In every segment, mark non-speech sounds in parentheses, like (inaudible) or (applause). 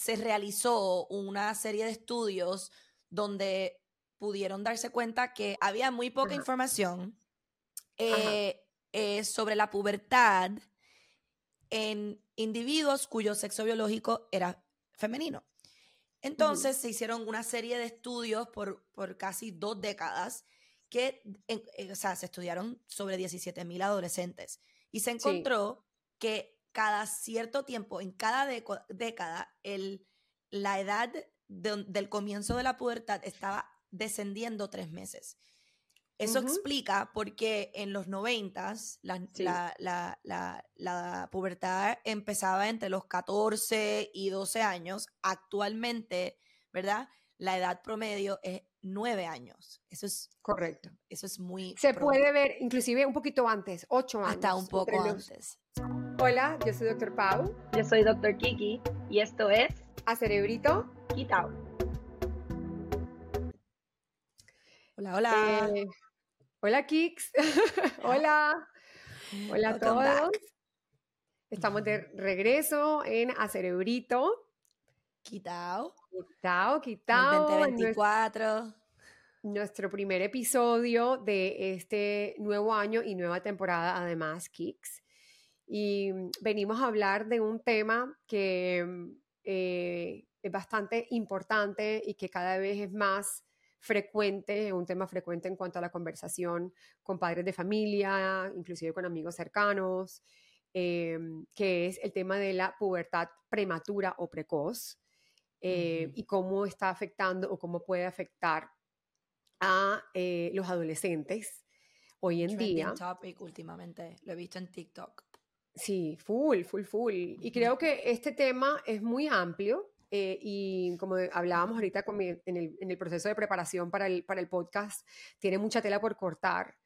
se realizó una serie de estudios donde pudieron darse cuenta que había muy poca información eh, eh, sobre la pubertad en individuos cuyo sexo biológico era femenino. Entonces se hicieron una serie de estudios por, por casi dos décadas que, o sea, se estudiaron sobre 17 mil adolescentes y se encontró que cada cierto tiempo, en cada década, el, la edad del comienzo de la pubertad estaba descendiendo tres meses. Eso explica por qué en los noventas la, la, pubertad empezaba entre los 14 y 12 años. Actualmente, ¿verdad? La edad promedio es 9 años. Eso es correcto. Eso es muy... Se puede ver inclusive un poquito antes, 8 años. Hasta un poco antes. Hola, yo soy Dr. Pau. Yo soy Dr. Kiki y esto es... A Cerebrito. Quitao. Hola, hola. Eh, hola, Kix. (laughs) hola. Hola a todos. Estamos de regreso en A Cerebrito. Quitao. Quitao, quitao. 2024. Nuestro primer episodio de este nuevo año y nueva temporada, además, Kix. Y venimos a hablar de un tema que eh, es bastante importante y que cada vez es más frecuente, un tema frecuente en cuanto a la conversación con padres de familia, inclusive con amigos cercanos, em, que es el tema de la pubertad prematura o precoz eh, y cómo está afectando o cómo puede afectar a eh, los adolescentes hoy en día. topic últimamente, lo he visto en TikTok. Sí, full, full, full. Y creo que este tema es muy amplio eh, y como hablábamos ahorita en, el, proceso de preparación para el, para el podcast, tiene mucha tela por cortar.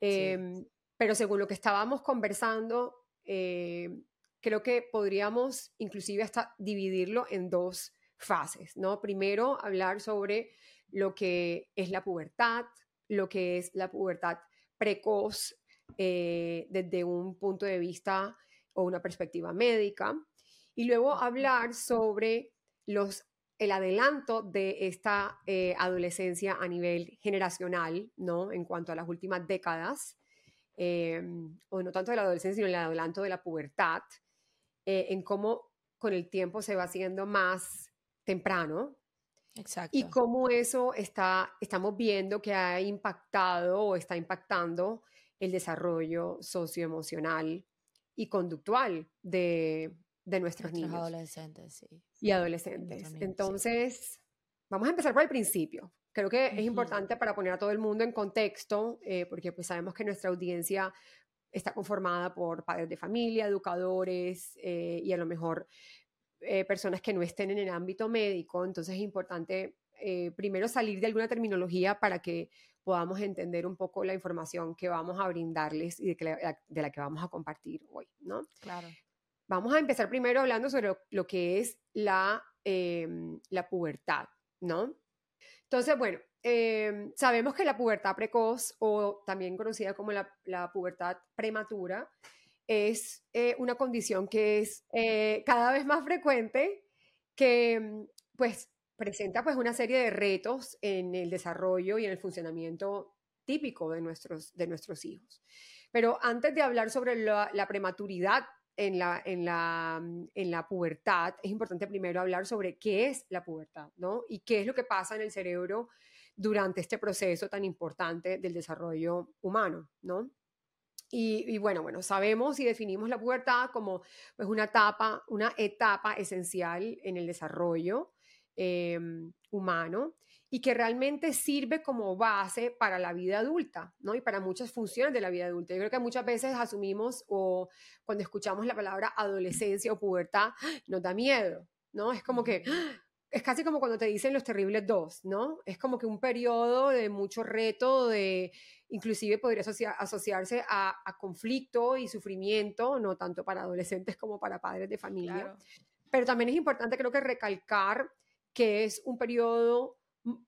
Em, pero según lo que estábamos conversando, eh, creo que podríamos inclusive hasta dividirlo en dos fases, ¿no? Primero, hablar sobre lo que es la pubertad, lo que es la pubertad precoz eh, desde un punto de vista o una perspectiva médica, y luego hablar sobre los, el adelanto de esta eh, adolescencia a nivel generacional, ¿no? En cuanto a las últimas décadas, eh, o no tanto de la adolescencia, sino el adelanto de la pubertad, eh, en cómo con el tiempo se va haciendo más temprano. Exacto. Y cómo eso está, estamos viendo que ha impactado o está impactando el desarrollo socioemocional y conductual de, de nuestros, niños. adolescentes, sí. Y adolescentes. Entonces, vamos a empezar por el principio. Creo que es importante para poner a todo el mundo en contexto, eh, porque pues sabemos que nuestra audiencia está conformada por padres de familia, educadores eh, y a lo mejor eh, personas que no estén en el ámbito médico. Entonces es importante primero salir de alguna terminología para que podamos entender un poco la información que vamos a brindarles y de, de la que vamos a compartir hoy, ¿no? Claro. Vamos a empezar primero hablando sobre lo, que es la, em, la pubertad, ¿no? Entonces, bueno, em, sabemos que la pubertad precoz o también conocida como la, pubertad prematura es eh, una condición que es eh, cada vez más frecuente, que em, pues presenta pues una serie de retos en el desarrollo y en el funcionamiento típico de nuestros, de nuestros hijos. Pero antes de hablar sobre la, prematuridad en la, en, la, en la pubertad, es importante primero hablar sobre qué es la pubertad, ¿no? Y qué es lo que pasa en el cerebro durante este proceso tan importante del desarrollo humano, ¿no? Y, bueno, bueno, sabemos y definimos la pubertad como pues, una etapa, una etapa esencial en el desarrollo em, humano y que realmente sirve como base para la vida adulta, ¿no? Y para muchas funciones de la vida adulta. Yo creo que muchas veces asumimos o cuando escuchamos la palabra adolescencia o pubertad, (gasps) nos da miedo, ¿no? Es como que, (gasps) es casi como cuando te dicen los terribles dos, ¿no? Es como que un periodo de mucho reto, de inclusive podría asociarse a, conflicto y sufrimiento, no tanto para adolescentes como para padres de familia. Pero también es importante creo que recalcar que es un periodo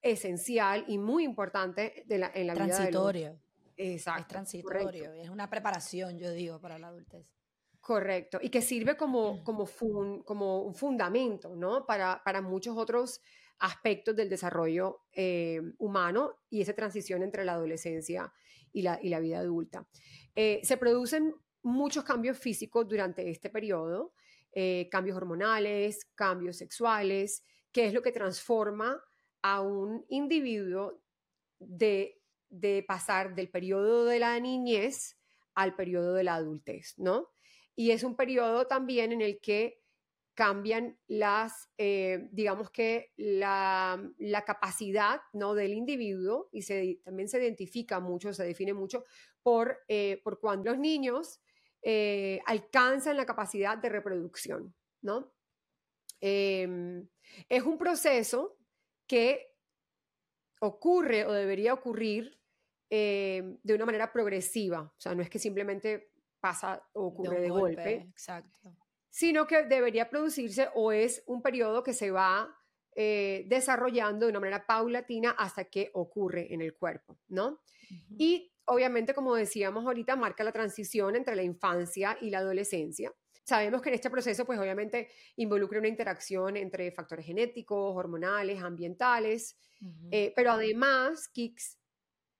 esencial y muy importante de la, en la transitorio. vida. Exacto. Es transitorio, es una preparación, yo digo, para la adultez. Correcto, y que sirve como, como, fun- como un fundamento, ¿no? Para, para muchos otros aspectos del desarrollo eh, humano y esa transición entre la adolescencia y la, y la vida adulta. Eh, se producen muchos cambios físicos durante este periodo, eh, cambios hormonales, cambios sexuales, que es lo que transforma a un individuo de, de pasar del periodo de la niñez al periodo de la adultez, ¿no? Y es un periodo también en el que cambian las, eh, digamos que la, la capacidad ¿no? del individuo y se, también se identifica mucho, se define mucho por, eh, por cuando los niños eh, alcanzan la capacidad de reproducción, ¿no? Em, es un proceso que ocurre o debería ocurrir eh, de una manera progresiva, o sea, no es que simplemente pasa o ocurre de, golpe, Exacto. sino que debería producirse o es un periodo que se va eh, desarrollando de una manera paulatina hasta que ocurre en el cuerpo, ¿no? Y obviamente, como decíamos ahorita, marca la transición entre la infancia y la adolescencia. Sabemos que en este proceso, pues obviamente involucra una interacción entre factores genéticos, hormonales, ambientales, eh, pero además, Kicks,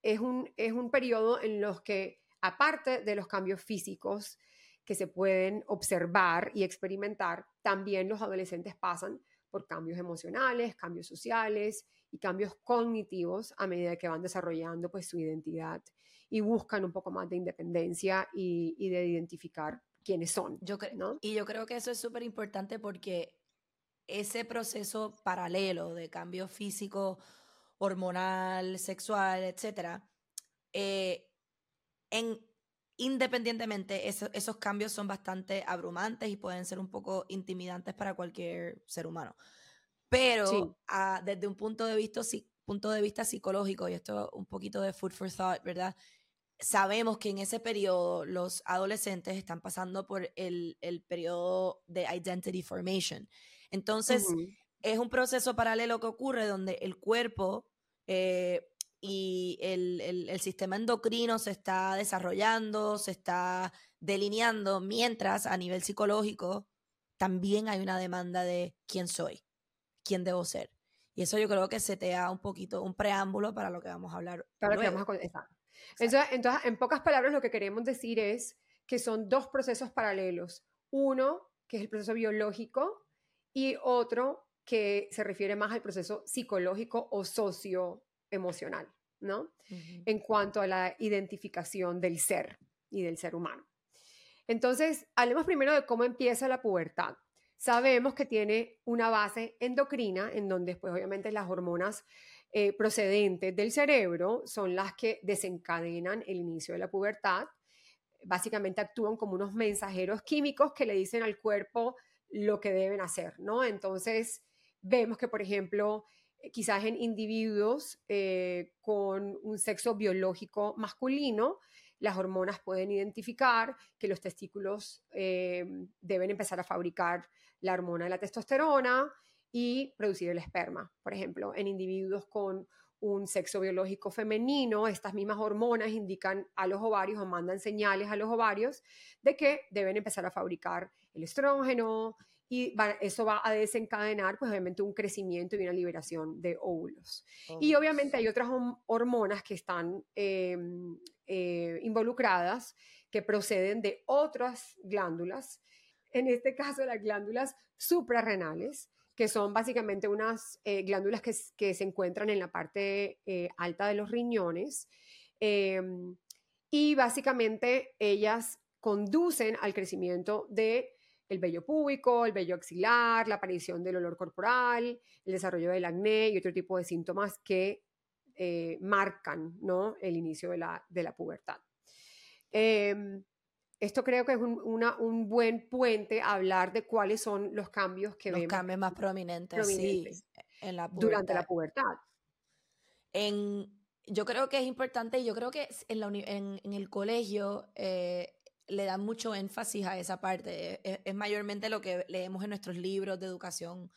es un, es un periodo en los que, aparte de los cambios físicos que se pueden observar y experimentar, también los adolescentes pasan por cambios emocionales, cambios sociales y cambios cognitivos a medida que van desarrollando pues, su identidad y buscan un poco más de independencia y, y de identificar quiénes son. Yo ¿no? Y yo creo que eso es súper importante porque ese proceso paralelo de cambio físico, hormonal, sexual, etcétera, eh, en, independientemente, eso- esos cambios son bastante abrumantes y pueden ser un poco intimidantes para cualquier ser humano. Pero Sí. ah, desde un punto de, vista, psi- punto de vista psicológico, y esto un poquito de food for thought, ¿verdad? Sabemos que en ese periodo los adolescentes están pasando por el, el periodo de identity formation. Entonces, Ujú. es un proceso paralelo que ocurre donde el cuerpo eh, y el, el- el sistema endocrino se está desarrollando, se está delineando, mientras a nivel psicológico también hay una demanda de quién soy, quién debo ser. Y eso yo creo que se te da un poquito un preámbulo para lo que vamos a hablar. Para lo que luego. vamos a. Entonces, entonces, en pocas palabras, lo que queremos decir es que son dos procesos paralelos. Uno, que es el proceso biológico, y otro que se refiere más al proceso psicológico o socioemocional, ¿no? En cuanto a la identificación del ser y del ser humano. Entonces, hablemos primero de cómo empieza la pubertad. Sabemos que tiene una base endocrina, en donde, pues, obviamente, las hormonas eh, procedentes del cerebro son las que desencadenan el inicio de la pubertad. Básicamente actúan como unos mensajeros químicos que le dicen al cuerpo lo que deben hacer, ¿no? Entonces, vemos que, por ejemplo, eh, quizás en individuos eh, con un sexo biológico masculino, las hormonas pueden identificar que los testículos deben empezar a fabricar la hormona de la testosterona y producir el esperma. Por ejemplo, en individuos con un sexo biológico femenino, estas mismas hormonas indican a los ovarios o mandan señales a los ovarios de que deben empezar a fabricar el estrógeno y va- eso va a desencadenar pues obviamente un crecimiento y una liberación de óvulos. Y obviamente hay otras hormonas que están eh, eh, involucradas que proceden de otras glándulas, en este caso las glándulas suprarrenales, que son básicamente unas eh, glándulas que, se encuentran en la parte eh, alta de los riñones. em, y básicamente ellas conducen al crecimiento de el vello púbico, el vello axilar, la aparición del olor corporal, el desarrollo del acné y otro tipo de síntomas que eh, marcan ¿no? el inicio de la, de la pubertad. Em, esto creo que es un, una- un buen puente a hablar de cuáles son los cambios que los vemos cambios más prominentes, prominentes sí, en la durante la pubertad. En, yo creo que es importante y yo creo que en, la en, en el colegio eh, le dan mucho énfasis a esa parte. Es, es mayormente lo que leemos en nuestros libros de educación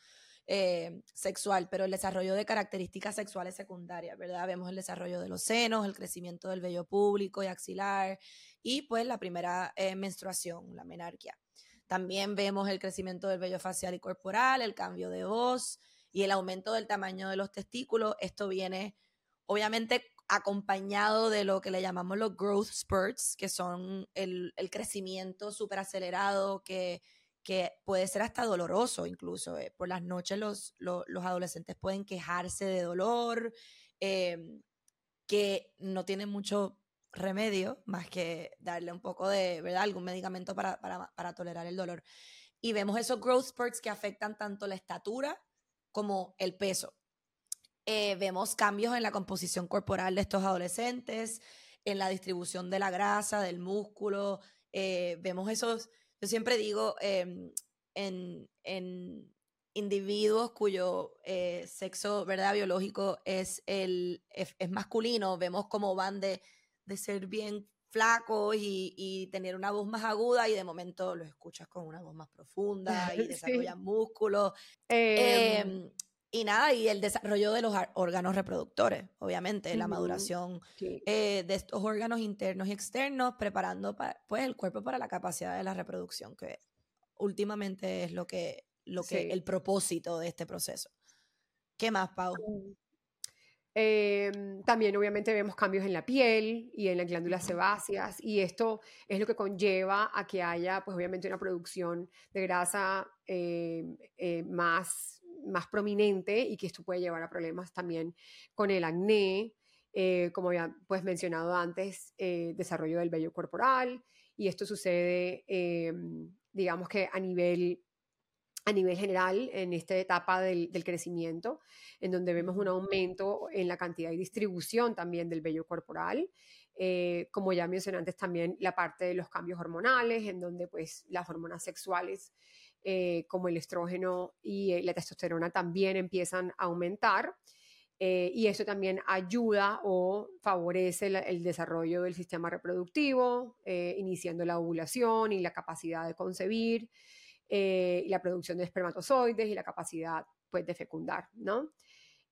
eh, sexual, pero el desarrollo de características sexuales secundarias, ¿verdad? Vemos el desarrollo de los senos, el crecimiento del vello público y axilar y pues la primera eh, menstruación, la menarquia. También vemos el crecimiento del vello facial y corporal, el cambio de voz y el aumento del tamaño de los testículos. Esto viene obviamente acompañado de lo que le llamamos los growth spurts, que son el, el crecimiento súper acelerado que que puede ser hasta doloroso incluso. Eh, por las noches los, los, adolescentes pueden quejarse de dolor, em, que no tienen mucho remedio más que darle un poco de, ¿verdad? Algún medicamento para, para, para tolerar el dolor. Y vemos esos growth spurts que afectan tanto la estatura como el peso. Eh, vemos cambios en la composición corporal de estos adolescentes, en la distribución de la grasa, del músculo. Eh, vemos esos yo siempre digo, em, en, individuos cuyo eh, sexo ¿verdad? biológico es, el, es, masculino, vemos cómo van de, ser bien flacos y, tener una voz más aguda y de momento los escuchas con una voz más profunda (laughs) y desarrollan músculos. Em, y nada, y el desarrollo de los órganos reproductores, obviamente, la maduración eh, de estos órganos internos y externos, preparando pues el cuerpo para la capacidad de la reproducción, que últimamente es lo que, lo que el propósito de este proceso. ¿Qué más, Pau? Em, también obviamente vemos cambios en la piel y en las glándulas sebáceas y esto es lo que conlleva a que haya pues obviamente una producción de grasa em, eh, más más prominente y que esto puede llevar a problemas también con el acné, eh, como ya pues mencionado antes, eh, desarrollo del vello corporal y esto sucede, eh, digamos que a nivel, a nivel general en esta etapa del, del, crecimiento, en donde vemos un aumento en la cantidad y distribución también del vello corporal. como ya mencioné antes, también la parte de los cambios hormonales, en donde pues las hormonas sexuales eh, como el estrógeno y eh, la testosterona también empiezan a aumentar. Eh, y eso también ayuda o favorece el, desarrollo del sistema reproductivo, iniciando la ovulación y la capacidad de concebir, la producción de espermatozoides y la capacidad pues, de fecundar, ¿no?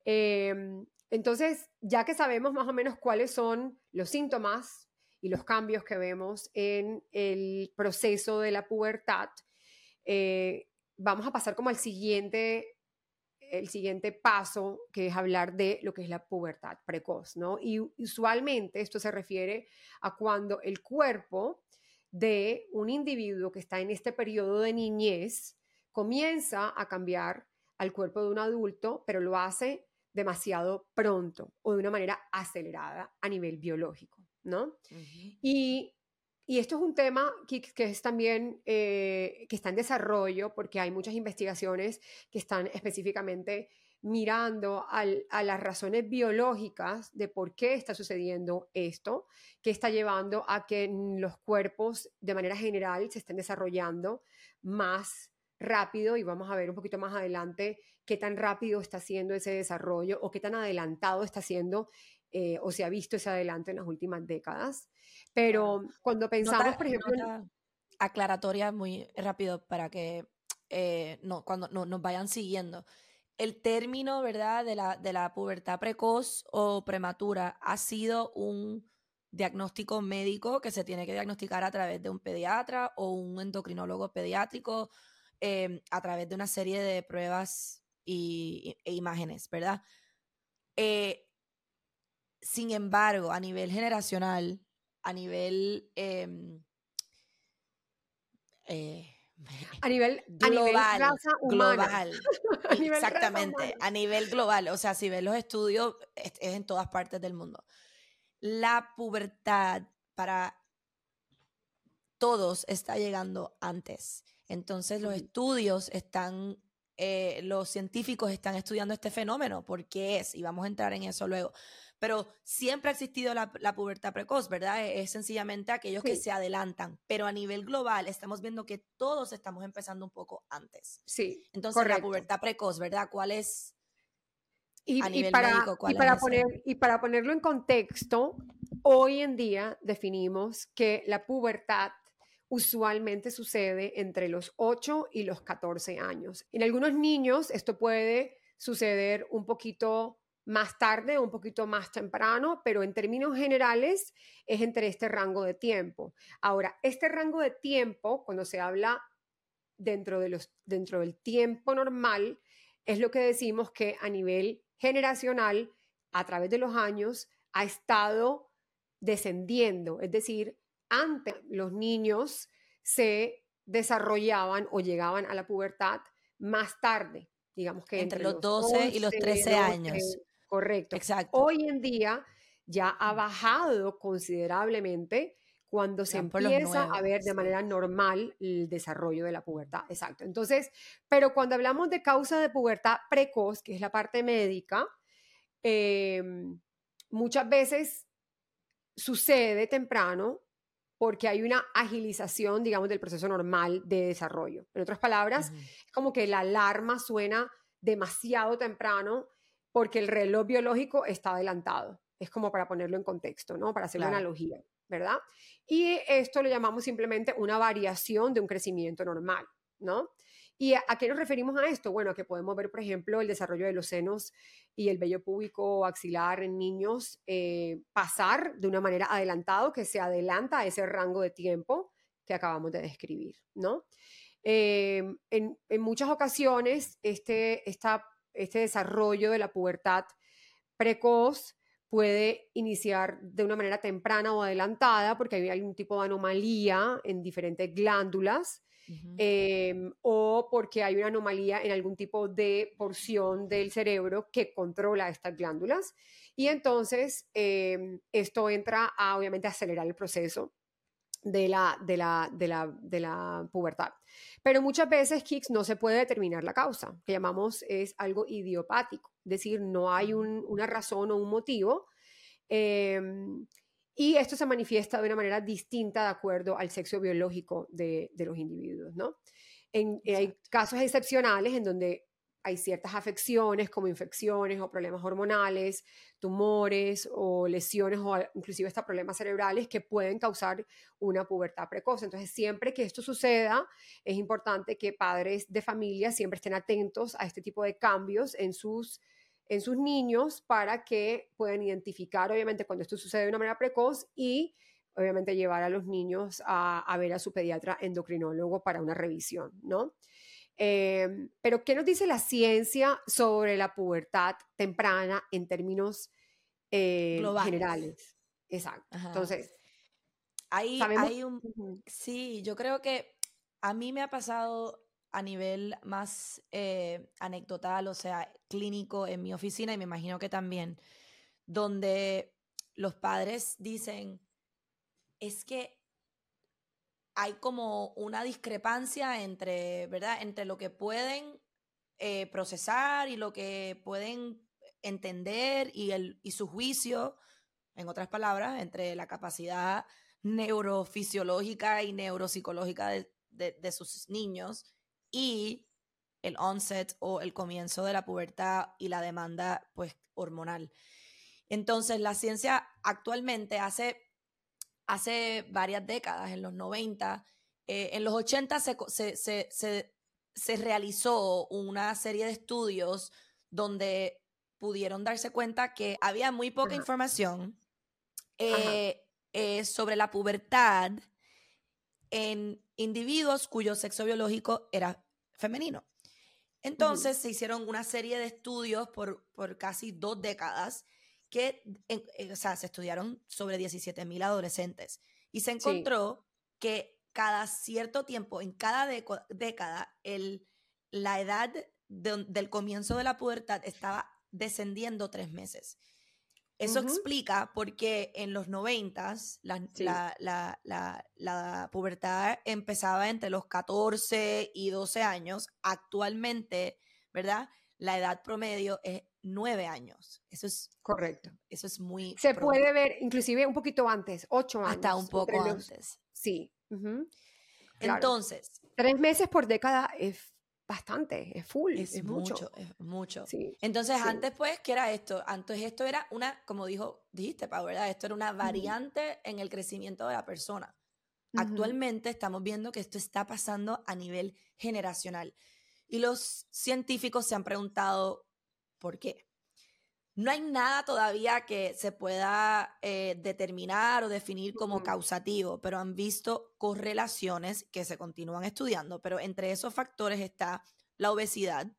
Em, entonces, ya que sabemos más o menos cuáles son los síntomas y los cambios que vemos en el proceso de la pubertad, eh, vamos a pasar como al siguiente, el siguiente paso, que es hablar de lo que es la pubertad precoz, ¿no? Y usualmente esto se refiere a cuando el cuerpo de un individuo que está en este periodo de niñez comienza a cambiar al cuerpo de un adulto, pero lo hace demasiado pronto o de una manera acelerada a nivel biológico, ¿no? Y y esto es un tema que, es también, eh, que está en desarrollo porque hay muchas investigaciones que están específicamente mirando a las razones biológicas de por qué está sucediendo esto, que está llevando a que los cuerpos de manera general se estén desarrollando más rápido y vamos a ver un poquito más adelante qué tan rápido está siendo ese desarrollo o qué tan adelantado está siendo eh, o se ha visto ese adelante en las últimas décadas. Pero cuando pensamos, por ejemplo... aclaratoria muy rápido para que eh, no, cuando no, nos vayan siguiendo. El término, ¿verdad?, de la, de la pubertad precoz o prematura ha sido un diagnóstico médico que se tiene que diagnosticar a través de un pediatra o un endocrinólogo pediátrico em, a través de una serie de pruebas y, e imágenes, ¿verdad? Eh, sin embargo, a nivel generacional, a nivel... Em, eh, (laughs) a nivel global, global, (laughs) exactamente, a nivel global, o sea, si ves los estudios, es, en todas partes del mundo. La pubertad para todos está llegando antes. Entonces los estudios están, eh, los científicos están estudiando este fenómeno, ¿por qué es? Y vamos a entrar en eso luego pero siempre ha existido la, pubertad precoz, ¿verdad? E, es, sencillamente aquellos que se adelantan, pero a nivel global estamos viendo que todos estamos empezando un poco antes. Sí. Entonces, la pubertad precoz, ¿verdad? ¿Cuál es? Y, a nivel para, médico, ¿cuál y para poner, y para ponerlo en contexto, hoy en día definimos que la pubertad usualmente sucede entre los 8 y los 14 años. En algunos niños esto puede suceder un poquito más tarde un poquito más temprano, pero en términos generales es entre este rango de tiempo. Ahora, este rango de tiempo, cuando se habla dentro, de los, dentro del tiempo normal, es lo que decimos que a nivel generacional, a través de los años, ha estado descendiendo. Es decir, antes los niños se desarrollaban o llegaban a la pubertad más tarde, digamos que entre, los 12 y los 13 años. Correcto. Exacto. Hoy en día ya ha bajado considerablemente cuando se empieza a ver de manera normal el desarrollo de la pubertad. Exacto. Entonces, pero cuando hablamos de causa de pubertad precoz, que es la parte médica, em, muchas veces sucede temprano porque hay una agilización, digamos, del proceso normal de desarrollo. En otras palabras, es como que la alarma suena demasiado temprano porque el reloj biológico está adelantado. Es como para ponerlo en contexto, ¿no? Para hacer una analogía, ¿verdad? Y esto lo llamamos simplemente una variación de un crecimiento normal, ¿no? ¿Y a, qué nos referimos a esto? Bueno, que podemos ver, por ejemplo, el desarrollo de los senos y el vello púbico axilar en niños eh, pasar de una manera adelantada, que se adelanta a ese rango de tiempo que acabamos de describir, ¿no? Eh, en, en, muchas ocasiones, este, esta este desarrollo de la pubertad precoz puede iniciar de una manera temprana o adelantada porque hay algún tipo de anomalía en diferentes glándulas em, o porque hay una anomalía en algún tipo de porción del cerebro que controla estas glándulas. Y entonces em, esto entra a obviamente acelerar el proceso de la, de la, de la, de la pubertad. Pero muchas veces, Kicks, no se puede determinar la causa, que llamamos es algo idiopático, es decir, no hay una razón o un motivo. Em, y esto se manifiesta de una manera distinta de acuerdo al sexo biológico de, de los individuos, ¿no? En, hay casos excepcionales en donde hay ciertas afecciones como infecciones o problemas hormonales, tumores o lesiones o inclusive hasta problemas cerebrales que pueden causar una pubertad precoz. Entonces, siempre que esto suceda, es importante que padres de familia siempre estén atentos a este tipo de cambios en sus, en sus niños para que puedan identificar, obviamente, cuando esto sucede de una manera precoz y obviamente llevar a los niños a, a ver a su pediatra endocrinólogo para una revisión, ¿no? Em, pero, ¿qué nos dice la ciencia sobre la pubertad temprana en términos eh, generales? Exacto. Entonces, hay, hay un... Sí, yo creo que a mí me ha pasado a nivel más eh, anecdotal, o sea, clínico en mi oficina y me imagino que también, donde los padres dicen, es que hay como una discrepancia entre, ¿verdad? Entre lo que pueden eh, procesar y lo que pueden entender y, el, y su juicio, en otras palabras, entre la capacidad neurofisiológica y neuropsicológica de, de, sus niños y el onset o el comienzo de la pubertad y la demanda pues hormonal. Entonces, la ciencia actualmente hace hace varias décadas, en los 90. Eh, en los 80 se, realizó una serie de estudios donde pudieron darse cuenta que había muy poca información eh, eh, sobre la pubertad en individuos cuyo sexo biológico era femenino. Entonces se hicieron una serie de estudios por, por casi dos décadas que, eh, o sea, se estudiaron sobre 17 mil adolescentes y se encontró que cada cierto tiempo, en cada década, el, la edad del comienzo de la pubertad estaba descendiendo tres meses. Eso explica por qué en los noventas la, la, la, la, pubertad empezaba entre los 14 y 12 años. Actualmente, ¿verdad? La edad promedio es nueve años. Eso es correcto. Eso es muy. Se puede ver inclusive un poquito antes, ocho años. Hasta un poco antes. Sí. Entonces. Tres meses por década es bastante, es full. Es, mucho, es mucho. Sí. Entonces, antes, pues, ¿qué era esto? Antes esto era una, como dijo, dijiste, Pau, ¿verdad? Esto era una variante en el crecimiento de la persona. Actualmente estamos viendo que esto está pasando a nivel generacional. Y los científicos se han preguntado por qué. No hay nada todavía que se pueda eh, determinar o definir como causativo, pero han visto correlaciones que se continúan estudiando. Pero entre esos factores está la obesidad.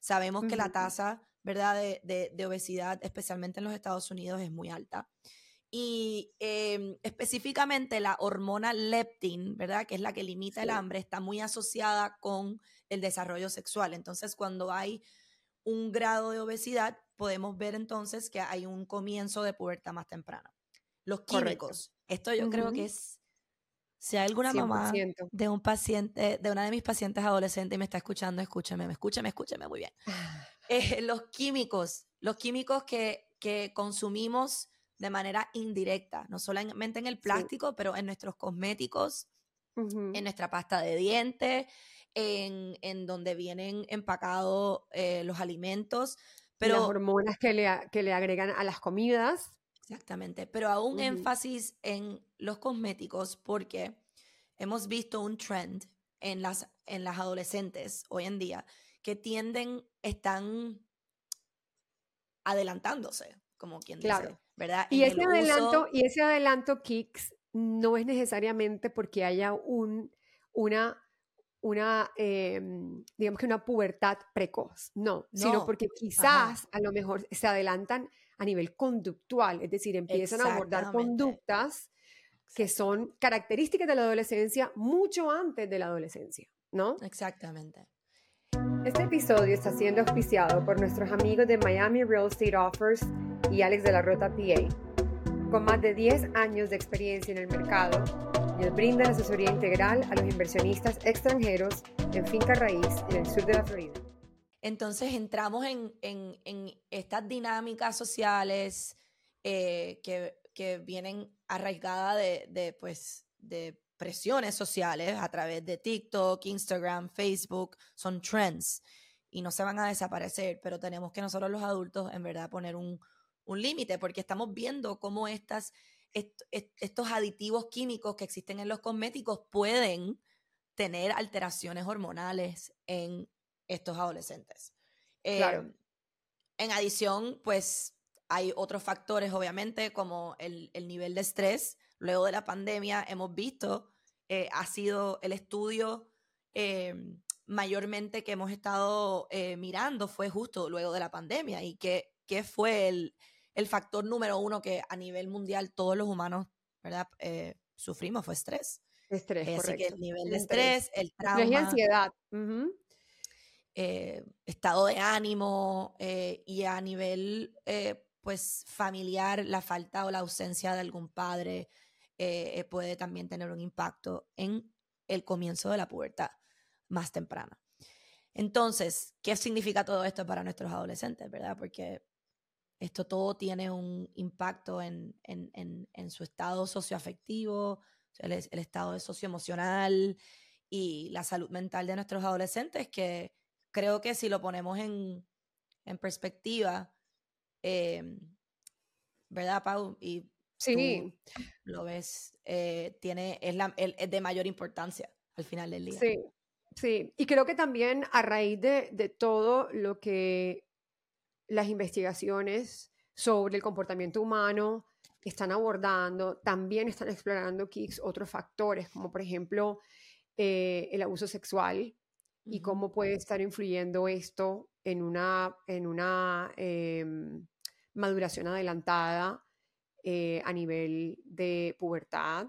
Sabemos que la tasa, ¿verdad?, de, obesidad, especialmente en los Estados Unidos, es muy alta. Y em, específicamente la hormona leptin, ¿verdad?, que es la que limita el hambre, está muy asociada con el desarrollo sexual. Entonces, cuando hay un grado de obesidad, podemos ver entonces que hay un comienzo de pubertad más temprana. Los químicos. Esto yo creo que es, si hay alguna mamá de un paciente, de una de mis pacientes adolescentes y me está escuchando, escúchame, escúchame, escúchame muy bien. (sighs) Eh, los químicos, los químicos que, que consumimos de manera indirecta, no solamente en el plástico, pero en nuestros cosméticos, en nuestra pasta de dientes, en, en donde vienen empacados eh, los alimentos. Pero, las hormonas que le, que le agregan a las comidas. Exactamente, pero aún énfasis en los cosméticos porque hemos visto un trend en las, en las adolescentes hoy en día que tienden, están adelantándose, como quien dice, ¿verdad? Y ese, adelanto, y ese adelanto, Kicks, no es necesariamente porque haya un, una una, em, digamos que una pubertad precoz, no, sino porque quizás a lo mejor se adelantan a nivel conductual, es decir, empiezan a abordar conductas que son características de la adolescencia mucho antes de la adolescencia, ¿no? Exactamente. Este episodio está siendo auspiciado por nuestros amigos de Miami Real Estate Offers y Alex de la Rota PA. Con más de 10 años de experiencia en el mercado, ellos brindan asesoría integral a los inversionistas extranjeros en finca raíz en el sur de la Florida. Entonces entramos en, estas dinámicas sociales eh, que, vienen arraigadas de, pues, de presiones sociales a través de TikTok, Instagram, Facebook, son trends y no se van a desaparecer, pero tenemos que nosotros los adultos en verdad poner un, un límite porque estamos viendo cómo estas estos aditivos químicos que existen en los cosméticos pueden tener alteraciones hormonales en estos adolescentes. Em, en adición, pues hay otros factores, obviamente, como el, nivel de estrés. Luego de la pandemia hemos visto, eh, ha sido el estudio em, mayormente que hemos estado eh, mirando fue justo luego de la pandemia y que, que fue el, el factor número uno que a nivel mundial todos los humanos, ¿verdad? Eh, sufrimos fue estrés. Estrés, eh, Así que el nivel de estrés, el trauma. y ansiedad. Eh, estado de ánimo y a nivel, pues, familiar, la falta o la ausencia de algún padre puede también tener un impacto en el comienzo de la pubertad más temprana. Entonces, ¿qué significa todo esto para nuestros adolescentes, verdad? Porque esto todo tiene un impacto en, su estado socioafectivo, el, el estado socioemocional y la salud mental de nuestros adolescentes, que creo que si lo ponemos en, perspectiva, em, ¿verdad, Pau? Y sí. lo ves, eh, tiene, es, la, es de mayor importancia al final del día. Sí, sí. Y creo que también a raíz de, de todo lo que las investigaciones sobre el comportamiento humano están abordando, también están explorando KICS otros factores, como por ejemplo eh, el abuso sexual y cómo puede estar influyendo esto en una, en una em, maduración adelantada eh, a nivel de pubertad,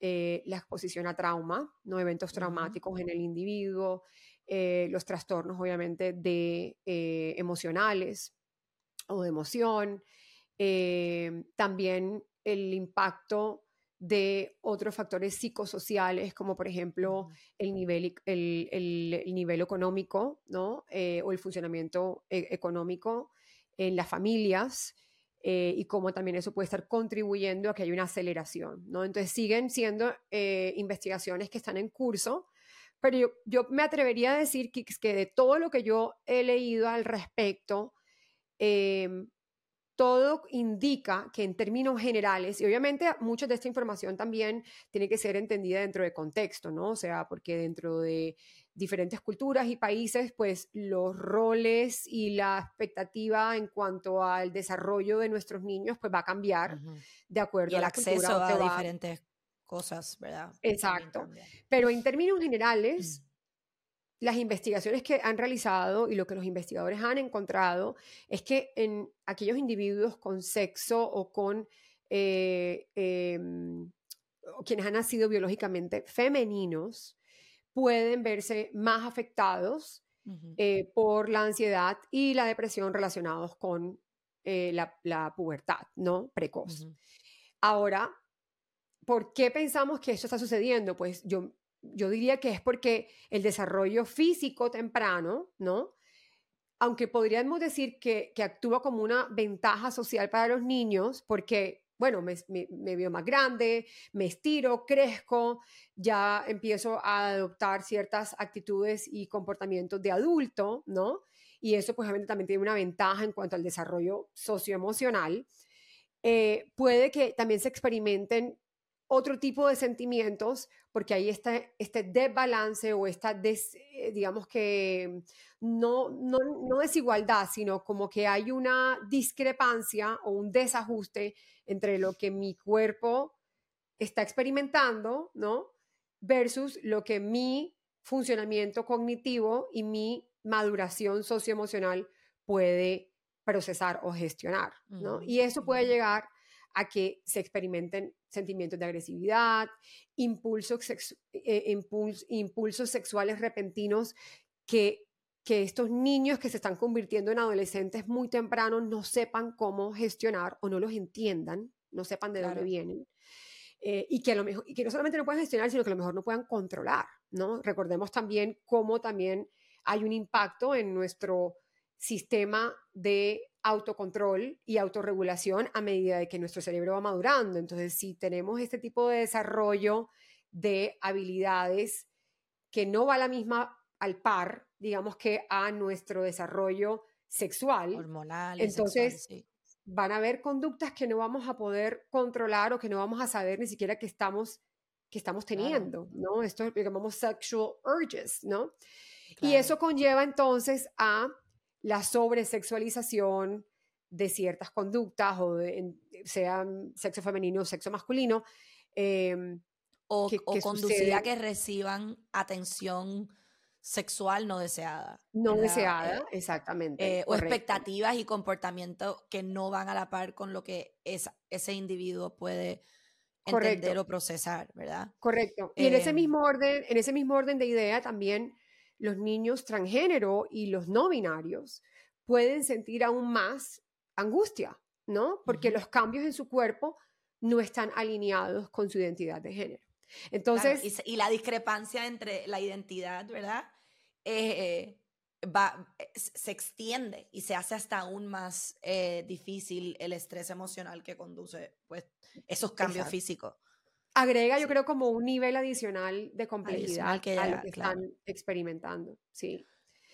eh, la exposición a trauma, ¿no? eventos traumáticos en el individuo, eh, los trastornos obviamente de eh, emocionales o de emoción, eh, también el impacto de otros factores psicosociales, como por ejemplo el nivel, el, nivel económico, ¿no? o el funcionamiento económico en las familias, y cómo también eso puede estar contribuyendo a que haya una aceleración, ¿no? Entonces siguen siendo investigaciones que están en curso, pero yo, me atrevería a decir que, que, de todo lo que yo he leído al respecto, em, todo indica que en términos generales, y obviamente mucha de esta información también tiene que ser entendida dentro de contexto, ¿no? O sea, porque dentro de diferentes culturas y países, pues los roles y la expectativa en cuanto al desarrollo de nuestros niños, pues va a cambiar de acuerdo y el a la acceso cultura, a va- diferentes cosas, ¿verdad? Exacto. Pero en términos generales, las investigaciones que han realizado y lo que los investigadores han encontrado es que en aquellos individuos con sexo o con eh, em, quienes han nacido biológicamente femeninos pueden verse más afectados eh, por la ansiedad y la depresión relacionados con eh, la, la pubertad, ¿no? Precoz. Ahora, ¿por qué pensamos que esto está sucediendo? Pues yo, yo diría que es porque el desarrollo físico temprano, ¿no? Aunque podríamos decir que, que actúa como una ventaja social para los niños, porque, bueno, me, veo más grande, me estiro, crezco, ya empiezo a adoptar ciertas actitudes y comportamientos de adulto, ¿no? Y eso, pues, obviamente también tiene una ventaja en cuanto al desarrollo socioemocional. Eh, puede que también se experimenten otro tipo de sentimientos, porque ahí está este desbalance o esta, des- eh, digamos que, no, no, no desigualdad, sino como que hay una discrepancia o un desajuste entre lo que mi cuerpo está experimentando, ¿no? Versus lo que mi funcionamiento cognitivo y mi maduración socioemocional puede procesar o gestionar, ¿no? Y eso puede llegar a que se experimenten sentimientos de agresividad, impulsos, eh, impuls- impulsos sexuales repentinos que, que estos niños que se están convirtiendo en adolescentes muy temprano no sepan cómo gestionar o no los entiendan, no sepan de dónde Claro. vienen. eh, y, que a lo mejor, y que no solamente no puedan gestionar, sino que a lo mejor no puedan controlar, ¿no? Recordemos también cómo también hay un impacto en nuestro sistema de autocontrol y autorregulación a medida de que nuestro cerebro va madurando. Entonces, si tenemos este tipo de desarrollo de habilidades que no va a la misma al par, digamos que a nuestro desarrollo sexual, Hormonal sexual, entonces sí. van a haber conductas que no vamos a poder controlar o que no vamos a saber ni siquiera que estamos que estamos Claro. teniendo, ¿no? Esto es lo que llamamos sexual urges, ¿no? Y eso conlleva entonces a la sobresexualización de ciertas conductas, o de, sean sexo femenino o sexo masculino. em, o, que- o que conducir sucede- a que reciban atención sexual no deseada. no ¿verdad? deseada, Eh, exactamente. eh, o expectativas y comportamientos que no van a la par con lo que ese individuo puede entender Correcto. o procesar, ¿verdad? Correcto. Y en ese Em, mismo orden, en ese mismo orden de idea también los niños transgénero y los no binarios pueden sentir aún más angustia, ¿no? Porque los cambios en su cuerpo no están alineados con su identidad de género. Claro, Entonces, y, la discrepancia entre la identidad, ¿verdad? Eh, va, eh, se se extiende y se hace hasta aún más eh, difícil el estrés emocional que conduce pues, esos cambios Exacto. físicos. Agrega, yo creo, como un nivel adicional de complejidad Adicional que a lo que claro. están experimentando. Sí.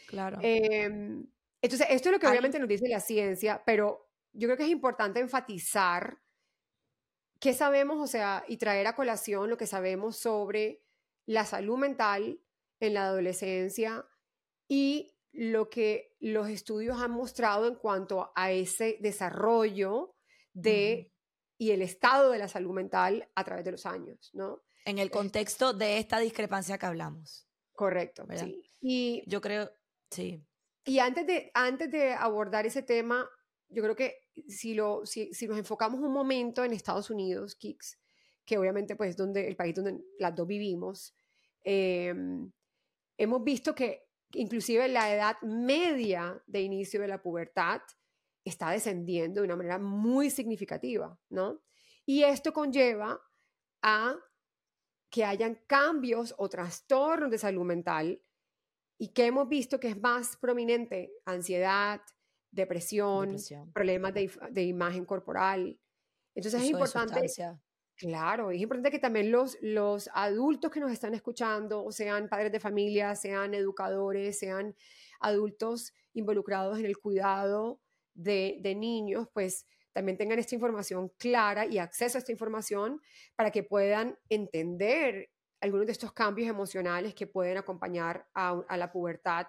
Claro. Em, entonces, esto es lo que obviamente nos dice la ciencia, pero yo creo que es importante enfatizar qué sabemos, o sea, y traer a colación lo que sabemos sobre la salud mental en la adolescencia y lo que los estudios han mostrado en cuanto a ese desarrollo de y el estado de la salud mental a través de los años, ¿no? en el contexto de esta discrepancia que hablamos. Correcto, ¿Verdad? sí. Y Yo creo, sí. Y antes de, antes de abordar ese tema, yo creo que si, lo, si, si nos enfocamos un momento en Estados Unidos, Kicks, que obviamente pues es donde, el país donde las dos vivimos, eh, hemos visto que inclusive la edad media de inicio de la pubertad está descendiendo de una manera muy significativa, ¿no? Y esto conlleva a que hayan cambios o trastornos de salud mental y que hemos visto que es más prominente ansiedad, depresión, Depresión. problemas de, imagen corporal. Entonces es Uso de importante, claro, es importante que también los, los adultos que nos están escuchando, sean padres de familia, sean educadores, sean adultos involucrados en el cuidado de, de niños, pues también tengan esta información clara y acceso a esta información para que puedan entender algunos de estos cambios emocionales que pueden acompañar a, a la pubertad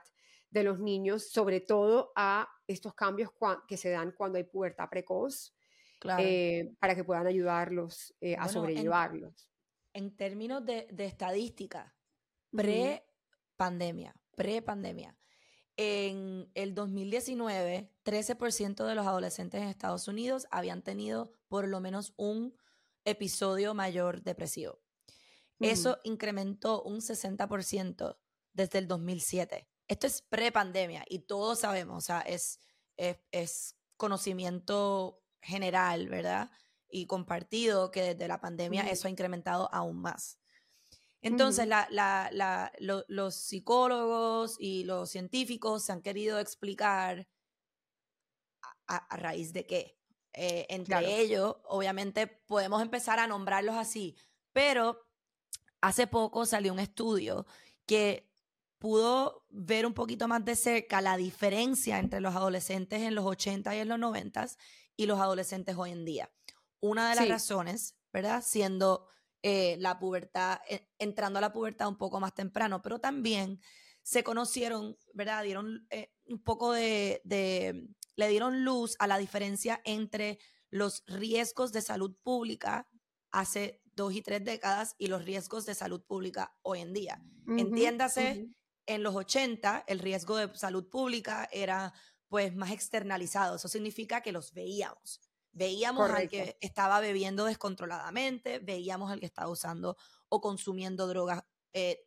de los niños, sobre todo a estos cambios que se dan cuando hay pubertad precoz, eh, para que puedan ayudarlos eh, a sobrellevarlos. En, términos de, de estadística, pre-pandemia, pre-pandemia, en el 2019, 13% de los adolescentes en Estados Unidos habían tenido por lo menos un episodio mayor depresivo. Eso incrementó un 60% desde el 2007. Esto es pre-pandemia y todos sabemos, o sea, es, es, conocimiento general, ¿verdad? Y compartido que desde la pandemia eso ha incrementado aún más. Entonces, los psicólogos y los científicos se han querido explicar a, raíz de qué. Eh, entre ellos, obviamente, podemos empezar a nombrarlos así, pero hace poco salió un estudio que pudo ver un poquito más de cerca la diferencia entre los adolescentes en los 80 y en los 90 y los adolescentes hoy en día. Una de las razones, ¿verdad? Siendo eh, la pubertad, eh, entrando a la pubertad un poco más temprano, pero también se conocieron, ¿verdad? Dieron eh, un poco de, le dieron luz a la diferencia entre los riesgos de salud pública hace dos y tres décadas y los riesgos de salud pública hoy en día. Entiéndase, en los 80 el riesgo de salud pública era pues más externalizado, eso significa que los veíamos. Veíamos al que estaba bebiendo descontroladamente, veíamos al que estaba usando o consumiendo drogas eh,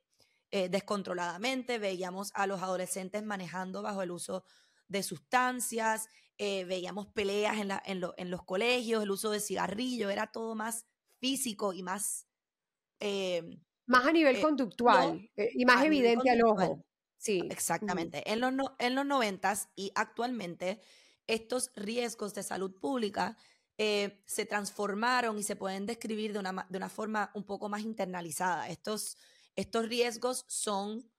eh, descontroladamente, veíamos a los adolescentes manejando bajo el uso de sustancias, eh, veíamos peleas en, la, en, en, los colegios, el uso de cigarrillo, era todo más físico y más... más a nivel conductual y más evidente al ojo. Sí. Exactamente. En los, en los noventas y actualmente estos riesgos de salud pública eh, se transformaron y se pueden describir de una, de una forma un poco más internalizada. Estos, estos riesgos son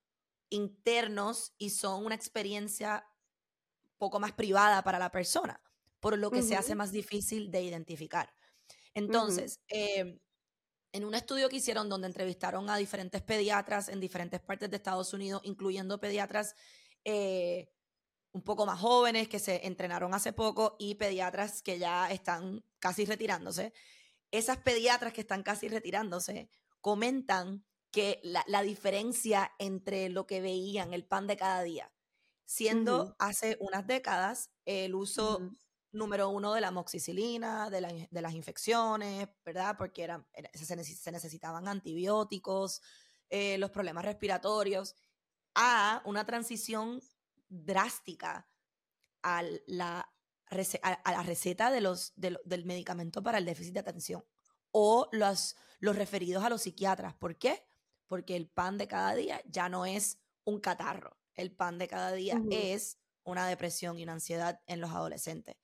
internos y son una experiencia poco más privada para la persona, por lo que se hace más difícil de identificar. Entonces, em, en un estudio que hicieron donde entrevistaron a diferentes pediatras en diferentes partes de Estados Unidos, incluyendo pediatras eh, un poco más jóvenes que se entrenaron hace poco y pediatras que ya están casi retirándose. Esas pediatras que están casi retirándose comentan que la, diferencia entre lo que veían, el pan de cada día, siendo hace unas décadas el uso número uno de la moxicilina, de, las infecciones, ¿verdad? Porque eran, se, necesitaban antibióticos, eh, los problemas respiratorios, a una transición drástica a la, a, la receta de los, del medicamento para el déficit de atención o los, los referidos a los psiquiatras. ¿Por qué? Porque el pan de cada día ya no es un catarro. El pan de cada día es una depresión y una ansiedad en los adolescentes.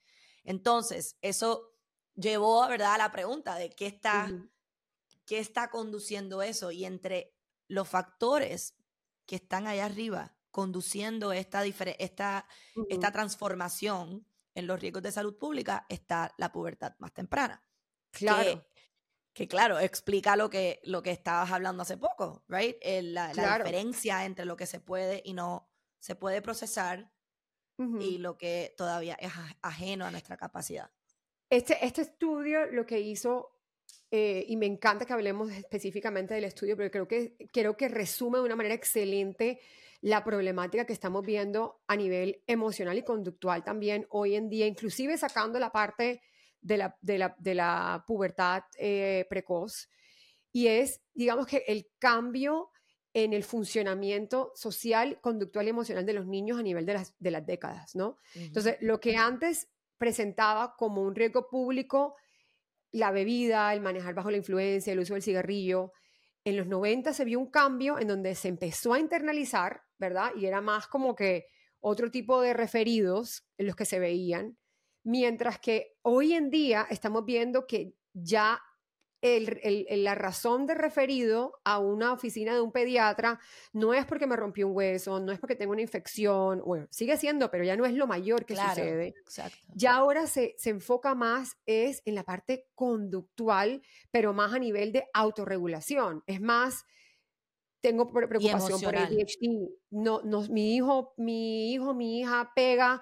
Entonces, eso llevó, ¿verdad?, a la pregunta de qué está, qué está conduciendo eso. Y entre los factores que están allá arriba conduciendo esta, esta, esta transformación en los riesgos de salud pública está la pubertad más temprana. Claro. Que, claro, explica lo que, lo que estabas hablando hace poco, right? la, diferencia entre lo que se puede y no se puede procesar y lo que todavía es ajeno a nuestra capacidad. Este, este estudio lo que hizo, eh, y me encanta que hablemos específicamente del estudio, pero creo que, creo que resume de una manera excelente la problemática que estamos viendo a nivel emocional y conductual también hoy en día, inclusive sacando la parte de la, de la, pubertad eh, precoz. Y es, digamos que el cambio en el funcionamiento social, conductual y emocional de los niños a nivel de las, de las décadas, ¿no? Entonces, lo que antes presentaba como un riesgo público, la bebida, el manejar bajo la influencia, el uso del cigarrillo, en los 90 se vio un cambio en donde se empezó a internalizar, ¿verdad? Y era más como que otro tipo de referidos en los que se veían, mientras que hoy en día estamos viendo que ya la razón de referido a una oficina de un pediatra no es porque me rompí un hueso, no es porque tengo una infección, bueno, sigue siendo, pero ya no es lo mayor que sucede. Exacto. Ya ahora se, se, enfoca más es en la parte conductual, pero más a nivel de autorregulación. Es más, tengo preocupación por ADHD. No, no, mi hijo, mi hijo, mi hija pega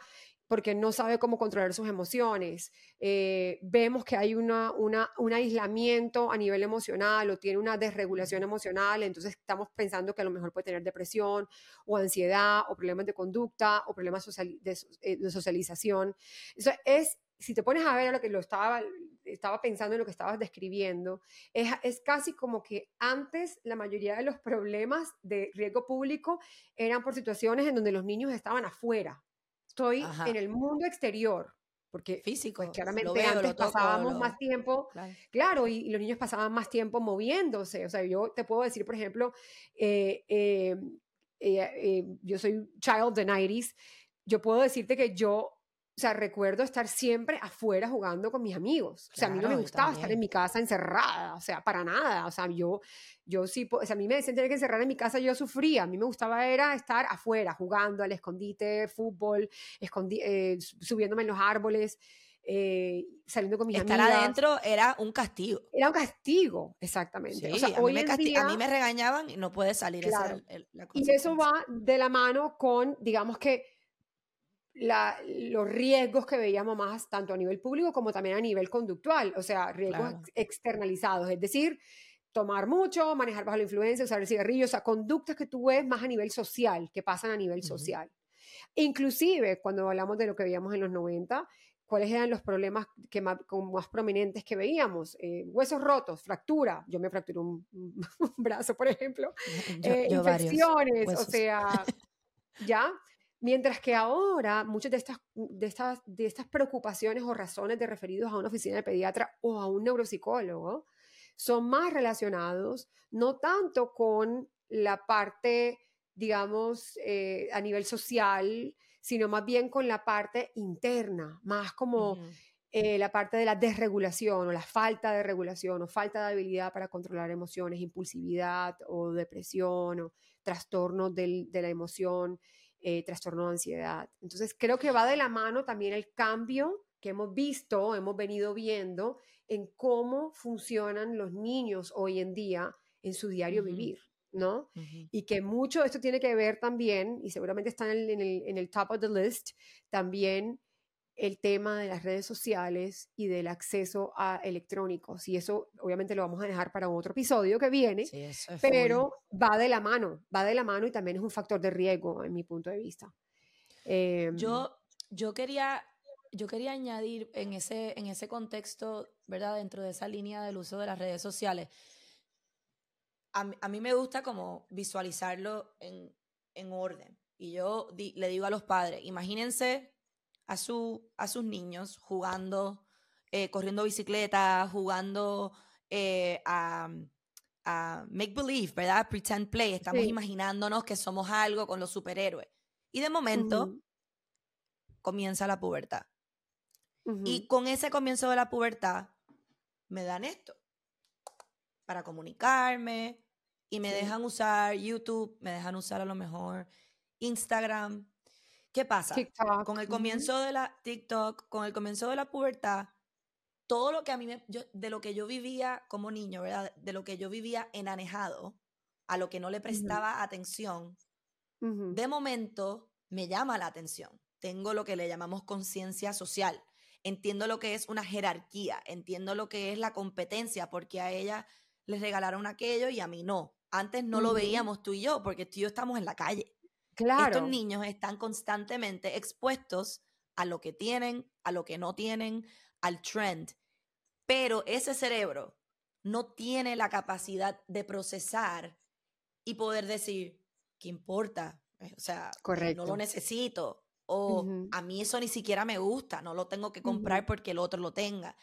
porque no sabe cómo controlar sus emociones. Eh, vemos que hay una, un aislamiento a nivel emocional o tiene una desregulación emocional, entonces estamos pensando que a lo mejor puede tener depresión o ansiedad o problemas de conducta o problemas eh, de, socialización. Eso es, si te pones a ver lo que lo estaba, estaba pensando en lo que estabas describiendo, es, es casi como que antes la mayoría de los problemas de riesgo público eran por situaciones en donde los niños estaban afuera estoy en el mundo exterior, porque pues, físico, claramente antes pasábamos más tiempo, claro, y, los niños pasaban más tiempo moviéndose. O sea, yo te puedo decir, por ejemplo, eh, eh, eh, yo soy child de 90s, yo puedo decirte que yo o sea, recuerdo estar siempre afuera jugando con mis amigos. O sea, a mí no me gustaba estar en mi casa encerrada, o sea, para nada. O sea, yo, yo sí, o sea, a mí me decían tener que encerrar en mi casa, yo sufría. A mí me gustaba era estar afuera, jugando al escondite, fútbol, eh, subiéndome en los árboles. Eh, saliendo con mis Estar adentro era un castigo. Era un castigo, exactamente. o sea, a, hoy mí me a, mí me regañaban y no puedes salir. Claro. y eso va de la mano con, digamos que, los riesgos que veíamos más tanto a nivel público como también a nivel conductual, o sea, riesgos externalizados, es decir, tomar mucho, manejar bajo la influencia, usar el cigarrillo, o sea, conductas que tú ves más a nivel social, que pasan a nivel social. Inclusive, cuando hablamos de lo que veíamos en los 90, ¿cuáles eran los problemas que más, más prominentes que veíamos? Eh, huesos rotos, fractura, yo me fracturé un, (laughs) brazo, por ejemplo, eh, infecciones, o sea, (laughs) ¿ya? Mientras que ahora muchas de estas, de, estas, de estas preocupaciones o razones de referidos a una oficina de pediatra o a un neuropsicólogo son más relacionados no tanto con la parte, digamos, eh, a nivel social, sino más bien con la parte interna, más como eh, la parte de la desregulación o la falta de regulación o falta de habilidad para controlar emociones, impulsividad o depresión o trastornos de la emoción eh, trastorno de ansiedad. Entonces, creo que va de la mano también el cambio que hemos visto, hemos venido viendo en cómo funcionan los niños hoy en día en su diario vivir, ¿no? Y que mucho de esto tiene que ver también, y seguramente está en el, en el, en el top of the list, también el tema de las redes sociales y del acceso a electrónicos. Y eso obviamente lo vamos a dejar para otro episodio que viene, pero va de la mano, va de la mano y también es un factor de riesgo en mi punto de vista. Em, yo, yo, quería, yo quería añadir en ese, en ese contexto, ¿verdad? Dentro de esa línea del uso de las redes sociales, a, mí me gusta como visualizarlo en, en orden. Y yo le digo a los padres, imagínense a, su, a sus niños jugando, eh, corriendo bicicleta, jugando eh, a, make believe, ¿verdad? Pretend play. Estamos imaginándonos que somos algo con los superhéroes. Y de momento comienza la pubertad. Y con ese comienzo de la pubertad me dan esto para comunicarme y me dejan usar YouTube, me dejan usar a lo mejor Instagram, ¿Qué pasa? Con el comienzo de la TikTok, con el comienzo de la pubertad, todo lo que a mí me, de lo que yo vivía como niño, ¿verdad? De lo que yo vivía enanejado, a lo que no le prestaba atención, de momento me llama la atención. Tengo lo que le llamamos conciencia social. Entiendo lo que es una jerarquía, entiendo lo que es la competencia, porque a ella les regalaron aquello y a mí no. Antes no lo veíamos tú y yo, porque tú y yo estamos en la calle. Estos niños están constantemente expuestos a lo que tienen, a lo que no tienen, al trend. Pero ese cerebro no tiene la capacidad de procesar y poder decir, ¿qué importa? Eh, o sea, no lo necesito. O a mí eso ni siquiera me gusta, no lo tengo que comprar porque el otro lo tenga.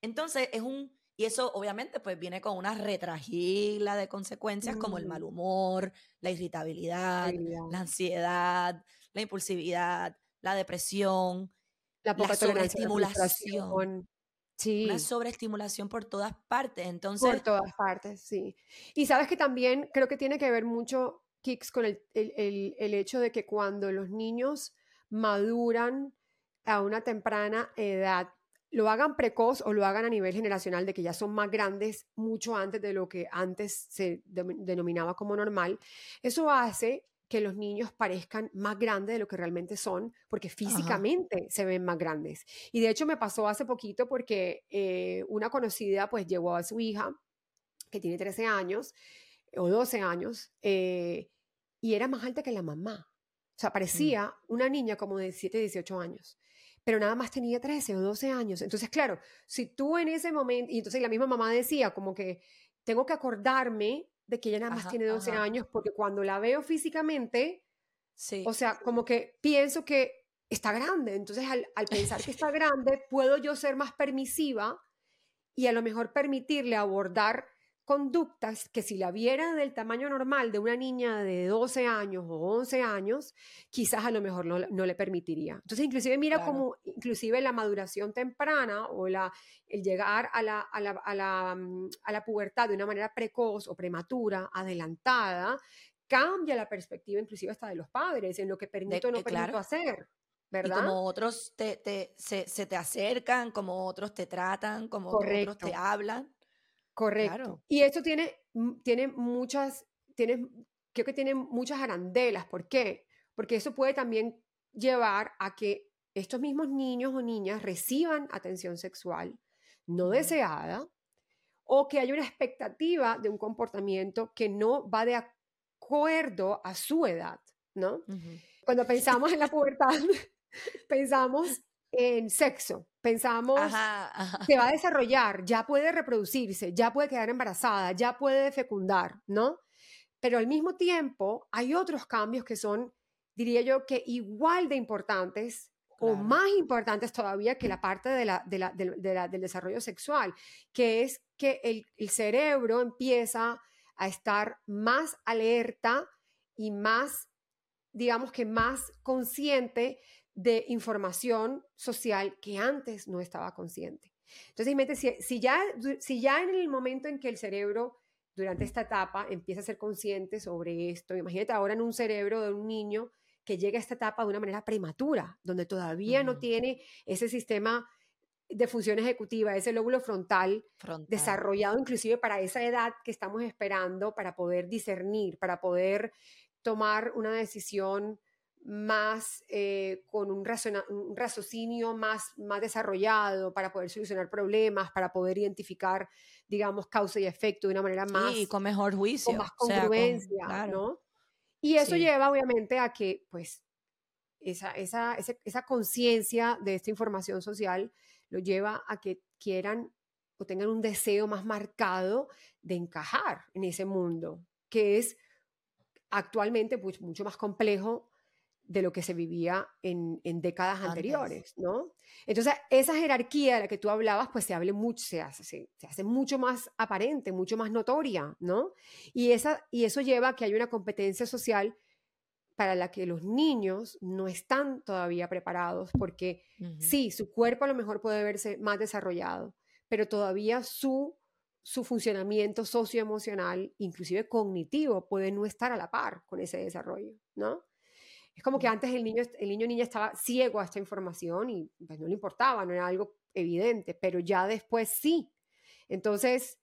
Entonces es un y eso obviamente pues viene con una retragila de consecuencias como el mal humor, la irritabilidad, la ansiedad, la impulsividad, la depresión, la sobreestimulación. Sí. Una sobreestimulación por todas partes. Entonces. Por todas partes, sí. Y sabes que también creo que tiene que ver mucho, Kicks, con el, el, el hecho de que cuando los niños maduran a una temprana edad, lo hagan precoz o lo hagan a nivel generacional, de que ya son más grandes mucho antes de lo que antes se denominaba como normal, eso hace que los niños parezcan más grandes de lo que realmente son, porque físicamente se ven más grandes. Y de hecho me pasó hace poquito porque eh, una conocida pues llevó a su hija, que tiene 13 años o 12 años, eh, y era más alta que la mamá. O sea, mm. parecía una niña como de 17, 18 años pero nada más tenía 13 o 12 años. Entonces, claro, si tú en ese momento, y entonces la misma mamá decía como que tengo que acordarme de que ella nada más tiene 12 años, porque cuando la veo físicamente, sí. o sea, como que pienso que está grande. Entonces, al, al pensar que está (laughs) grande, puedo yo ser más permisiva y a lo mejor permitirle abordar conductas que si la viera del tamaño normal de una niña de 12 años o 11 años, quizás a lo mejor no, le permitiría. Entonces, inclusive mira como inclusive la maduración temprana o la, el llegar a la, a, la, a, la, mm, a la pubertad de una manera precoz o prematura, adelantada, cambia la perspectiva inclusive hasta de los padres en lo que permito o no permito hacer. ¿verdad? Y como otros te, te, se, se, te acercan, como otros te tratan, como otros te hablan. Correcto. Y esto tiene, tiene muchas, tiene, creo que tiene muchas arandelas. ¿Por qué? Porque eso puede también llevar a que estos mismos niños o niñas reciban atención sexual no deseada o que haya una expectativa de un comportamiento que no va de acuerdo a su edad, ¿no? Cuando pensamos en la pubertad, (laughs) pensamos en sexo, pensamos que va a desarrollar, ya puede reproducirse, ya puede quedar embarazada, ya puede fecundar, ¿no? Pero al mismo tiempo hay otros cambios que son, diría yo, que igual de importantes o más importantes todavía que la parte de la, del desarrollo sexual, que es que el, el cerebro empieza a estar más alerta y más, digamos que más consciente de información social que antes no estaba consciente. Entonces, si, si, ya, si ya en el momento en que el cerebro durante esta etapa empieza a ser consciente sobre esto, imagínate ahora en un cerebro de un niño que llega a esta etapa de una manera prematura, donde todavía no tiene ese sistema de función ejecutiva, ese lóbulo frontal, frontal, desarrollado inclusive para esa edad que estamos esperando para poder discernir, para poder tomar una decisión más eh, con un, raciocinio más, más desarrollado para poder solucionar problemas, para poder identificar, digamos, causa y efecto de una manera más... y con mejor juicio. Con más congruencia, ¿no? Y eso lleva, obviamente, a que, pues, esa, esa, esa conciencia de esta información social lo lleva a que quieran o tengan un deseo más marcado de encajar en ese mundo, que es actualmente pues, mucho más complejo de lo que se vivía en, décadas anteriores, ¿no? Entonces, esa jerarquía de la que tú hablabas, pues se, hable mucho, se, hace, se, hace mucho más aparente, mucho más notoria, ¿no? Y, esa, y eso lleva a que hay una competencia social para la que los niños no están todavía preparados, porque sí, su cuerpo a lo mejor puede verse más desarrollado, pero todavía su, su funcionamiento socioemocional, inclusive cognitivo, puede no estar a la par con ese desarrollo, ¿no? Es como que antes el niño, el niño niña estaba ciego a esta información y pues, no le importaba, no era algo evidente, pero ya después sí. Entonces,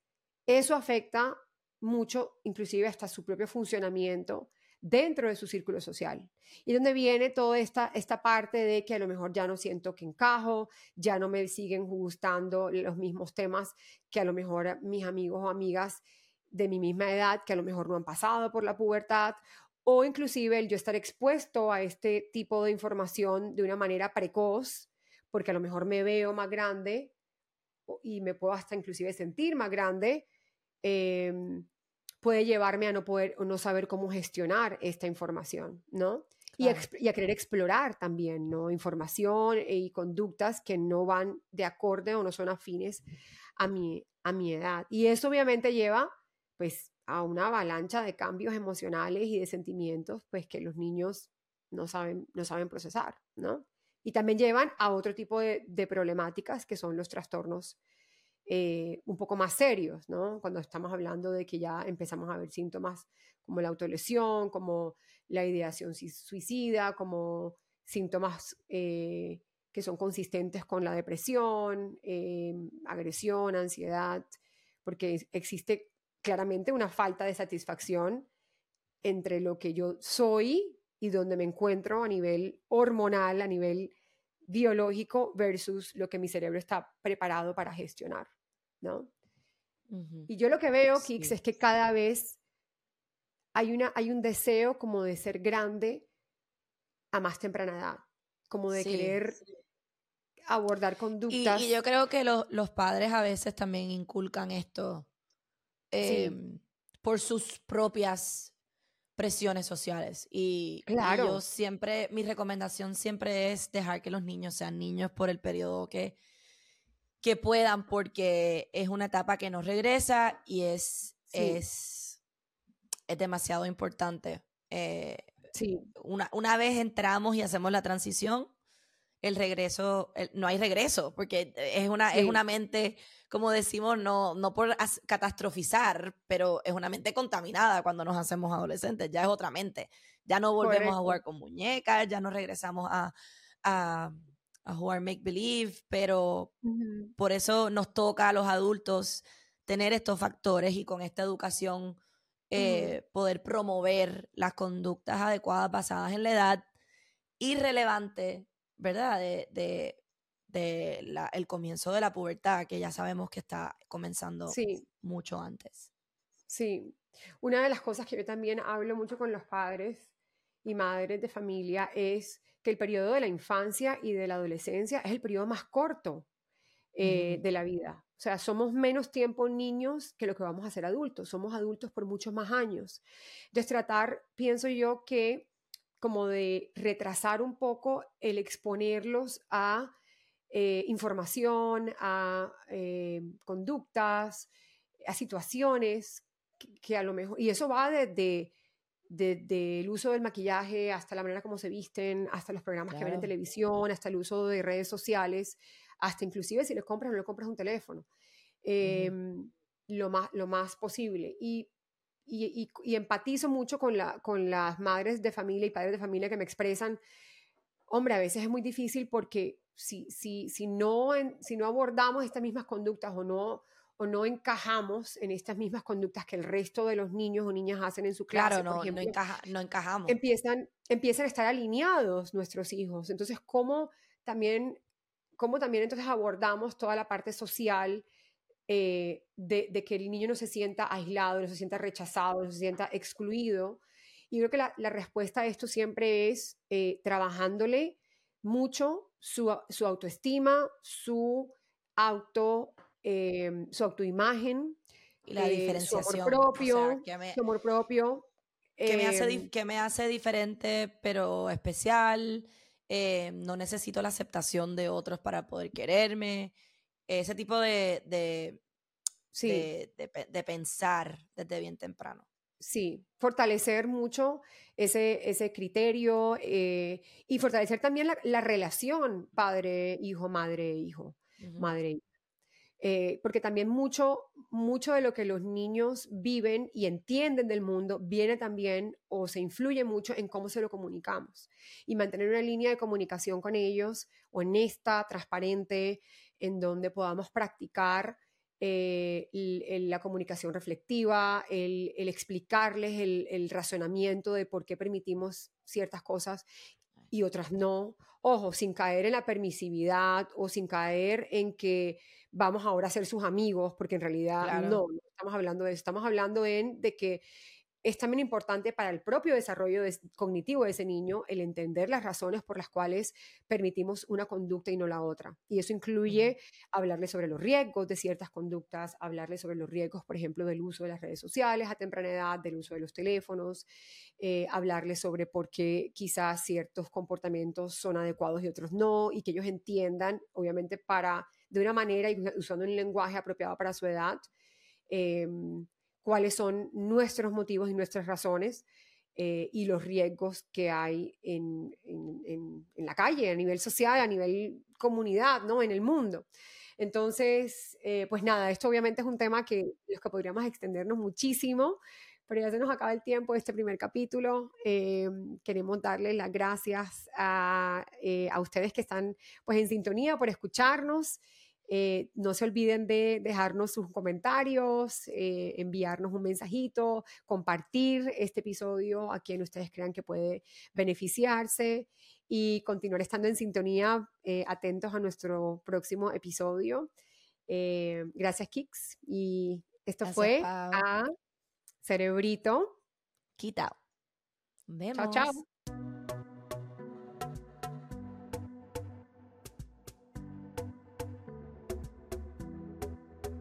eso afecta mucho, inclusive hasta su propio funcionamiento dentro de su círculo social. Y donde viene toda esta, esta parte de que a lo mejor ya no siento que encajo, ya no me siguen gustando los mismos temas que a lo mejor mis amigos o amigas de mi misma edad, que a lo mejor no han pasado por la pubertad, o inclusive el yo estar expuesto a este tipo de información de una manera precoz, porque a lo mejor me veo más grande y me puedo hasta inclusive sentir más grande, em, puede llevarme a no poder o no saber cómo gestionar esta información, ¿no? Y, a, querer explorar también, ¿no? Información y conductas que no van de acorde o no son afines a mi, a mi edad. Y eso obviamente lleva, pues, a una avalancha de cambios emocionales y de sentimientos, pues que los niños no saben, no saben procesar, ¿no? y también llevan a otro tipo de, problemáticas que son los trastornos eh, un poco más serios, ¿no? Cuando estamos hablando de que ya empezamos a ver síntomas como la autolesión, como la ideación suicida, como síntomas eh, que son consistentes con la depresión, eh, agresión, ansiedad, porque existe claramente una falta de satisfacción entre lo que yo soy y donde me encuentro a nivel hormonal, a nivel biológico versus lo que mi cerebro está preparado para gestionar, ¿no? Y yo lo que veo, Kix, es que cada vez hay, una, hay un deseo como de ser grande a más temprana edad, como de querer abordar conductas. Y, yo creo que los padres a veces también inculcan esto em, por sus propias presiones sociales. Y, claro. yo siempre, mi recomendación siempre es dejar que los niños sean niños por el periodo que, que puedan, porque es una etapa que no regresa y es, es, es demasiado importante. Eh, sí. Una, una vez entramos y hacemos la transición, el regreso, no hay regreso, porque es una, es una mente, como decimos, no, no por catastrofizar, pero es una mente contaminada cuando nos hacemos adolescentes, ya es otra mente. Ya no volvemos a jugar con muñecas, ya no regresamos a, a, jugar make believe, pero por eso nos toca a los adultos tener estos factores y con esta educación eh, poder promover las conductas adecuadas basadas en la edad irrelevante ¿verdad? De, el comienzo de la pubertad, que ya sabemos que está comenzando mucho antes. Sí, una de las cosas que yo también hablo mucho con los padres y madres de familia es que el periodo de la infancia y de la adolescencia es el periodo más corto eh, de la vida. O sea, somos menos tiempo niños que lo que vamos a ser adultos. Somos adultos por muchos más años. Entonces, tratar, pienso yo, que como de retrasar un poco el exponerlos a eh, información, a eh, conductas, a situaciones que, a lo mejor, y eso va desde de, el uso del maquillaje hasta la manera como se visten, hasta los programas que ven en televisión, hasta el uso de redes sociales, hasta inclusive si les compras o no le compras un teléfono, em, lo, más, lo más posible. Y y, empatizo mucho con, la, con las madres de familia y padres de familia que me expresan, hombre, a veces es muy difícil porque si, si, si, no, si no abordamos estas mismas conductas o no, o no encajamos en estas mismas conductas que el resto de los niños o niñas hacen en su clase, claro, no, no, encajamos. Empiezan, empiezan a estar alineados nuestros hijos. Entonces, ¿cómo también, cómo también entonces abordamos toda la parte social? Eh, de, que el niño no se sienta aislado, no se sienta rechazado, no se sienta excluido. Y creo que la, respuesta a esto siempre es eh, trabajándole mucho su, autoestima, su, auto, em, su autoimagen, la diferenciación. Su amor propio, su amor propio. Que, me hace, em, que me hace diferente, pero especial. Eh, no necesito la aceptación de otros para poder quererme ese tipo de, de, de, pensar desde bien temprano. Sí, fortalecer mucho ese, ese criterio eh, y fortalecer también la, relación padre-hijo, madre-hijo, madre eh, porque también mucho, mucho de lo que los niños viven y entienden del mundo viene también o se influye mucho en cómo se lo comunicamos. Y mantener una línea de comunicación con ellos honesta, transparente, en donde podamos practicar eh, la comunicación reflectiva, el, explicarles el, razonamiento de por qué permitimos ciertas cosas y otras no. Ojo, sin caer en la permisividad o sin caer en que vamos ahora a ser sus amigos, porque en realidad no, no estamos hablando de eso, estamos hablando en, de que es también importante para el propio desarrollo cognitivo de ese niño el entender las razones por las cuales permitimos una conducta y no la otra. Y eso incluye hablarle sobre los riesgos de ciertas conductas, hablarle sobre los riesgos, por ejemplo, del uso de las redes sociales a temprana edad, del uso de los teléfonos, eh, hablarle sobre por qué quizás ciertos comportamientos son adecuados y otros no, y que ellos entiendan, obviamente, para de una manera y usando un lenguaje apropiado para su edad. Em, cuáles son nuestros motivos y nuestras razones eh, y los riesgos que hay en, la calle, a nivel social, a nivel comunidad, ¿no? En el mundo. Entonces, eh, pues nada, esto obviamente es un tema que los que podríamos extendernos muchísimo, pero ya se nos acaba el tiempo de este primer capítulo. Eh, queremos darles las gracias a, a, ustedes que están pues en sintonía por escucharnos. Eh, no se olviden de dejarnos sus comentarios, eh, enviarnos un mensajito, compartir este episodio a quien ustedes crean que puede beneficiarse y continuar estando en sintonía, eh, atentos a nuestro próximo episodio. gracias, Kix. Y esto fue a Cerebrito. Quitao. Vemos. Chao, chao.